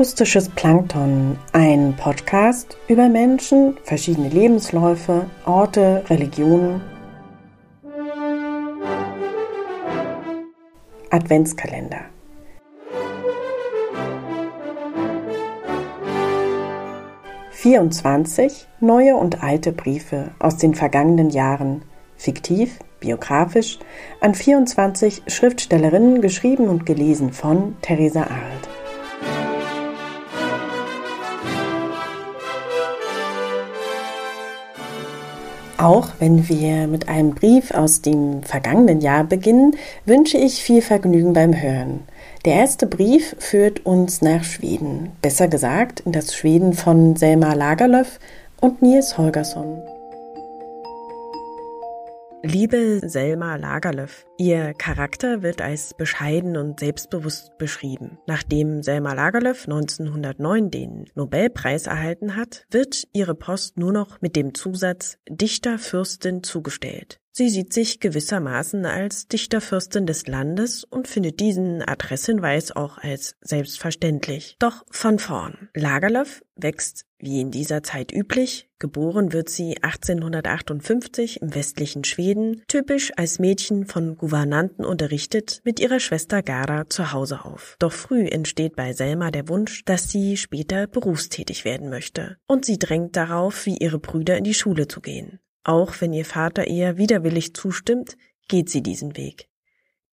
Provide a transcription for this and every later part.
Akustisches Plankton, ein Podcast über Menschen, verschiedene Lebensläufe, Orte, Religionen. Adventskalender. Vierundzwanzig neue und alte Briefe aus den vergangenen Jahren, fiktiv, biografisch, an 24 Schriftstellerinnen geschrieben und gelesen von Theresa Arlt. Auch wenn wir mit einem Brief aus dem vergangenen Jahr beginnen, wünsche ich viel Vergnügen beim Hören. Der erste Brief führt uns nach Schweden, besser gesagt in das Schweden von Selma Lagerlöf und Nils Holgersson. Liebe Selma Lagerlöf, Ihr Charakter wird als bescheiden und selbstbewusst beschrieben. Nachdem Selma Lagerlöf 1909 den Nobelpreis erhalten hat, wird ihre Post nur noch mit dem Zusatz Dichterfürstin zugestellt. Sie sieht sich gewissermaßen als Dichterfürstin des Landes und findet diesen Adresshinweis auch als selbstverständlich. Doch von vorn. Lagerlöf wächst wie in dieser Zeit üblich. Geboren wird sie 1858 im westlichen Schweden, typisch als Mädchen von Gouvernanten unterrichtet, mit ihrer Schwester Gara zu Hause auf. Doch früh entsteht bei Selma der Wunsch, dass sie später berufstätig werden möchte. Und sie drängt darauf, wie ihre Brüder in die Schule zu gehen. Auch wenn ihr Vater eher widerwillig zustimmt, geht sie diesen Weg.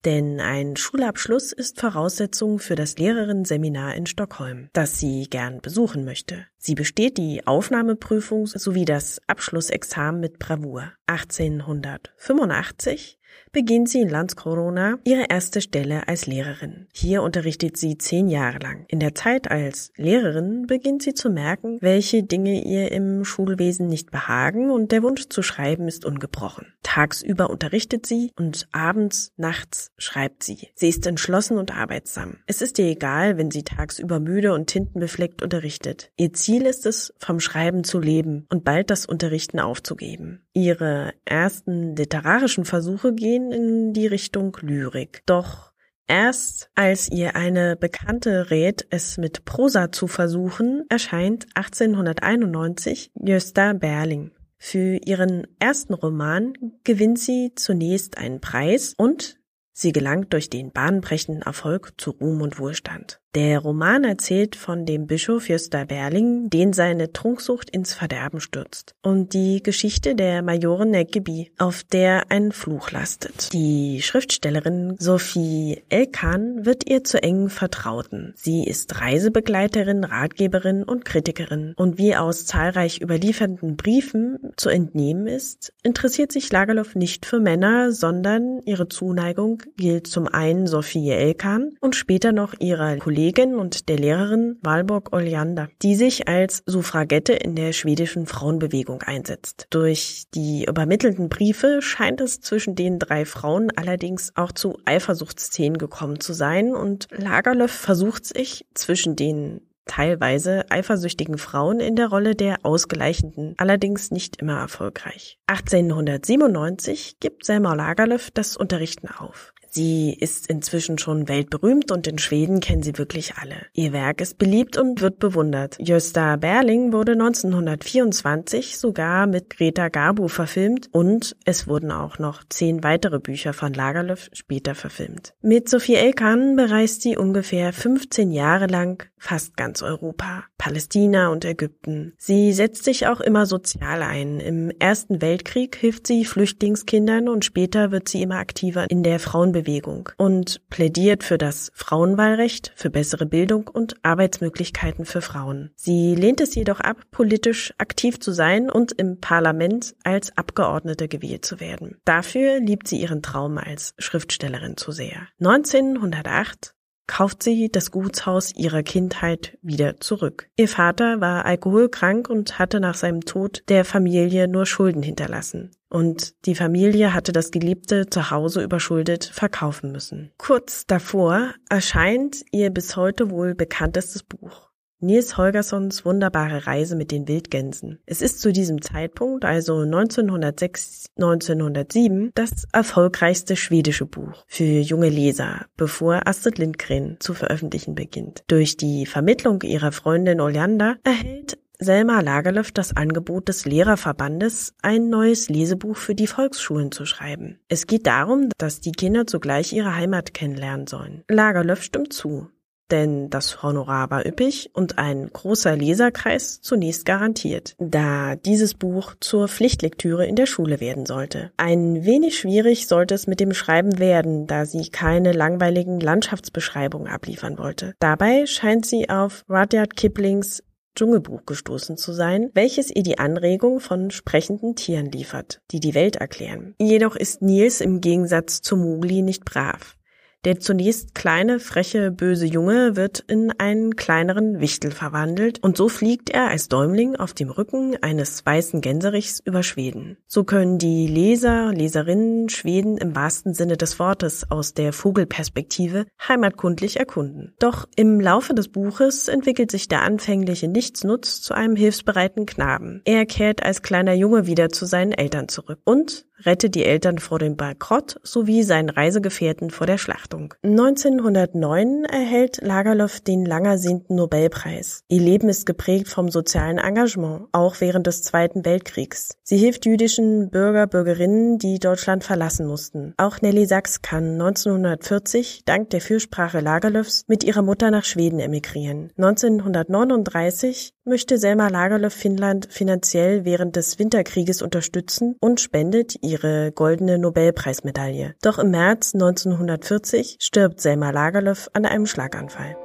Denn ein Schulabschluss ist Voraussetzung für das Lehrerinnenseminar in Stockholm, das sie gern besuchen möchte. Sie besteht die Aufnahmeprüfung sowie das Abschlussexamen mit Bravour. 1885 beginnt sie in Landskrona ihre erste Stelle als Lehrerin. Hier unterrichtet sie zehn Jahre lang. In der Zeit als Lehrerin beginnt sie zu merken, welche Dinge ihr im Schulwesen nicht behagen und der Wunsch zu schreiben ist ungebrochen. Tagsüber unterrichtet sie und abends, nachts schreibt sie. Sie ist entschlossen und arbeitsam. Es ist ihr egal, wenn sie tagsüber müde und tintenbefleckt unterrichtet. Ihr ist es, vom Schreiben zu leben und bald das Unterrichten aufzugeben. Ihre ersten literarischen Versuche gehen in die Richtung Lyrik. Doch Erst als ihr eine Bekannte rät, es mit Prosa zu versuchen, erscheint 1891 Gösta Berling. Für ihren ersten Roman gewinnt sie zunächst einen Preis und sie gelangt durch den bahnbrechenden Erfolg zu Ruhm und Wohlstand. Der Roman erzählt von dem Bischof Jösta Berling, den seine Trunksucht ins Verderben stürzt, und die Geschichte der Majorin Neckeby, auf der ein Fluch lastet. Die Schriftstellerin Sophie Elkan wird ihr zu engen Vertrauten. Sie ist Reisebegleiterin, Ratgeberin und Kritikerin, und wie aus zahlreich überlieferten Briefen zu entnehmen ist, interessiert sich Lagerlof nicht für Männer, sondern ihre Zuneigung gilt zum einen Sophie Elkan und später noch ihrer Kollegin Kollegin und der Lehrerin Valborg Oljander, die sich als Suffragette in der schwedischen Frauenbewegung einsetzt. Durch die übermittelten Briefe scheint es zwischen den drei Frauen allerdings auch zu Eifersuchtsszenen gekommen zu sein und Lagerlöf versucht sich zwischen den teilweise eifersüchtigen Frauen in der Rolle der Ausgleichenden, allerdings nicht immer erfolgreich. 1897 gibt Selma Lagerlöf das Unterrichten auf. Sie ist inzwischen schon weltberühmt und in Schweden kennen sie wirklich alle. Ihr Werk ist beliebt und wird bewundert. Gösta Berling wurde 1924 sogar mit Greta Garbo verfilmt und es wurden auch noch zehn weitere Bücher von Lagerlöf später verfilmt. Mit Sophie Elkan bereist sie ungefähr 15 Jahre lang fast ganz Europa, Palästina und Ägypten. Sie setzt sich auch immer sozial ein. Im Ersten Weltkrieg hilft sie Flüchtlingskindern und später wird sie immer aktiver in der Frauenbewegung Bewegung und plädiert für das Frauenwahlrecht, für bessere Bildung und Arbeitsmöglichkeiten für Frauen. Sie lehnt es jedoch ab, politisch aktiv zu sein und im Parlament als Abgeordnete gewählt zu werden. Dafür liebt sie ihren Traum als Schriftstellerin zu sehr. 1908 kauft sie das Gutshaus ihrer Kindheit wieder zurück. Ihr Vater war alkoholkrank und hatte nach seinem Tod der Familie nur Schulden hinterlassen. Und die Familie hatte das geliebte Zuhause überschuldet verkaufen müssen. Kurz davor erscheint ihr bis heute wohl bekanntestes Buch Nils Holgerssons wunderbare Reise mit den Wildgänsen. Es ist zu diesem Zeitpunkt, also 1906, 1907, das erfolgreichste schwedische Buch für junge Leser, bevor Astrid Lindgren zu veröffentlichen beginnt. Durch die Vermittlung ihrer Freundin Oleander erhält Selma Lagerlöf das Angebot des Lehrerverbandes, ein neues Lesebuch für die Volksschulen zu schreiben. Es geht darum, dass die Kinder zugleich ihre Heimat kennenlernen sollen. Lagerlöf stimmt zu denn das Honorar war üppig und ein großer Leserkreis zunächst garantiert, da dieses Buch zur Pflichtlektüre in der Schule werden sollte. Ein wenig schwierig sollte es mit dem Schreiben werden, da sie keine langweiligen Landschaftsbeschreibungen abliefern wollte. Dabei scheint sie auf Rudyard Kiplings Dschungelbuch gestoßen zu sein, welches ihr die Anregung von sprechenden Tieren liefert, die die Welt erklären. Jedoch ist Nils im Gegensatz zu Mowgli nicht brav. Der zunächst kleine, freche, böse Junge wird in einen kleineren Wichtel verwandelt und so fliegt er als Däumling auf dem Rücken eines weißen Gänserichs über Schweden. So können die Leser, Leserinnen Schweden im wahrsten Sinne des Wortes aus der Vogelperspektive heimatkundlich erkunden. Doch im Laufe des Buches entwickelt sich der anfängliche Nichtsnutz zu einem hilfsbereiten Knaben. Er kehrt als kleiner Junge wieder zu seinen Eltern zurück und rettet die Eltern vor dem Bankrott sowie seinen Reisegefährten vor der Schlachtung. 1909 erhält Lagerlof den lang ersehnten Nobelpreis. Ihr Leben ist geprägt vom sozialen Engagement, auch während des Zweiten Weltkriegs. Sie hilft jüdischen Bürger, Bürgerinnen, die Deutschland verlassen mussten. Auch Nelly Sachs kann 1940 dank der Fürsprache Lagerlöfs mit ihrer Mutter nach Schweden emigrieren. 1939 möchte Selma Lagerlöf Finnland finanziell während des Winterkrieges unterstützen und spendet ihre goldene Nobelpreismedaille. Doch im März 1940 stirbt Selma Lagerlöf an einem Schlaganfall.